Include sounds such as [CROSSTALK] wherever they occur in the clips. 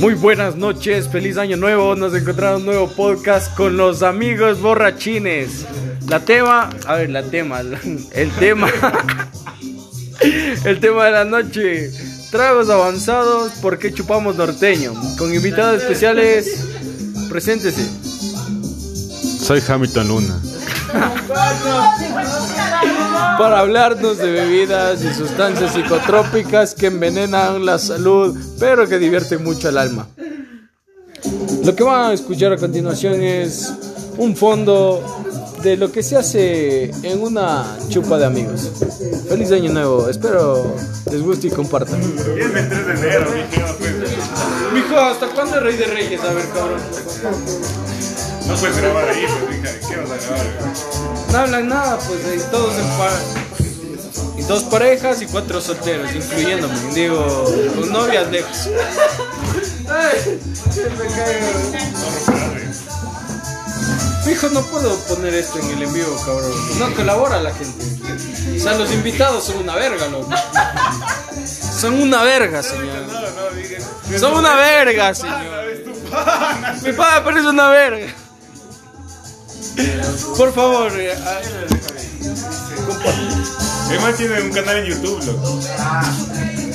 Muy buenas noches, feliz año nuevo. Nos encontramos un nuevo podcast con los amigos borrachines. La tema, a ver, la tema, [LAUGHS] el tema, el tema de la noche. Tragos avanzados, ¿por qué chupamos norteño? Con invitados especiales, preséntese. Soy Hamilton Luna. Para hablarnos de bebidas y sustancias psicotrópicas que envenenan la salud, pero que divierten mucho el alma. Lo que van a escuchar a continuación es un fondo de lo que se hace en una chupa de amigos. Feliz año nuevo, espero les guste y compartan. Es 23 de enero, mijo. Mijo, ¿hasta cuándo Rey de Reyes? A ver, cabrón. No puedes grabar ahí, pues, hija. ¿Qué vas a grabar? No hablan nada, pues hay todos en par... y dos parejas y cuatro solteros, incluyéndome. Digo, con novias lejos. Ay, me. Hijo, no puedo poner esto en el en vivo, cabrón. No colabora la gente. O sea, los invitados son una verga, loco. Son una verga, señor. No, no, digas. Son una verga, señor. Pana. Mi padre parece una verga. Por favor, eh, ah, El man tiene un canal en YouTube, loco.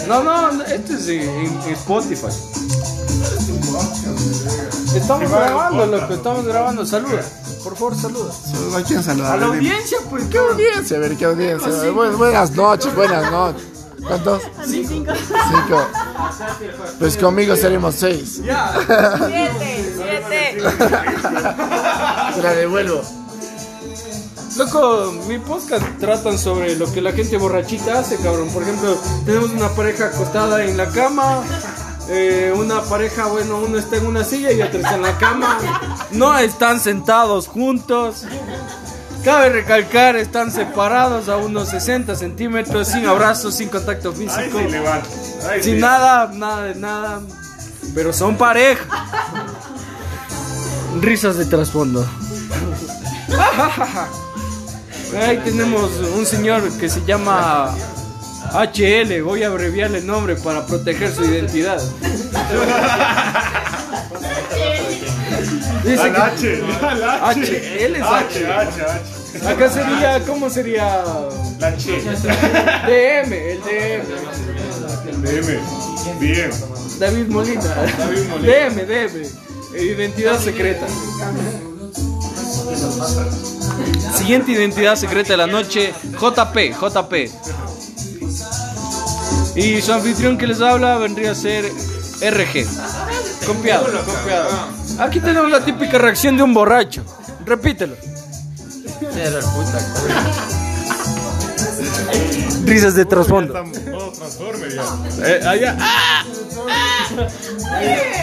No, no, esto es en, en Spotify. Estamos grabando, loco, estamos grabando. Saluda, por favor, saluda. ¿A quién saludar? A la Dime. audiencia, pues, ¿qué audiencia? A ver, ¿qué audiencia? Bu- buenas noches, buenas noches. ¿Cuántos? Cinco. Cinco. Pues conmigo seremos seis. Siete, siete. [LAUGHS] La devuelvo. Loco, mi podcast tratan sobre lo que la gente borrachita hace, cabrón. Por ejemplo, tenemos una pareja acostada en la cama. eh, una pareja, bueno, uno está en una silla y otro está en la cama. No están sentados juntos. Cabe recalcar, están separados a unos 60 centímetros, sin abrazos, sin contacto Ay, físico. sí, levanta. Ay, Sin sí. nada, nada de nada. Pero son pareja. Risas de trasfondo. Ahí tenemos un señor que se llama HL. Voy a abreviarle el nombre para proteger su identidad. Dice que H, H. H, él es H. H, H, H. acá sería, ¿cómo sería? La Che. DM, el DM. Dime. Bien. David Molina. David Molina. DM, DM. Identidad secreta. Siguiente identidad secreta de la noche, JP, JP. Y su anfitrión que les habla vendría a ser RG. Copiado, copiado. Aquí tenemos la típica reacción de un borracho. Repítelo. Risas de trasfondo. Están todos Transformers ya. Eh, allá. ¡Ah!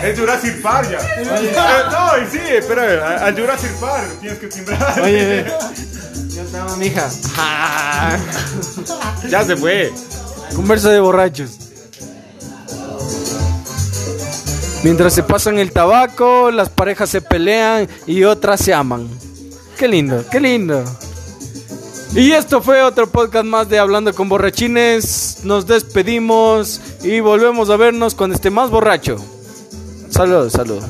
Es Jurassic Park ya. Eh, no, y sí, espera, a- Jurassic Park tienes que timbrar. Oye, ¿qué [LAUGHS] tal, mija? ya se fue. Conversa de borrachos. Mientras se pasan el tabaco, las parejas se pelean y otras se aman. Qué lindo, qué lindo. Y esto fue otro podcast más de Hablando con Borrachines. Nos despedimos y volvemos a vernos cuando esté más borracho. Saludos, saludos.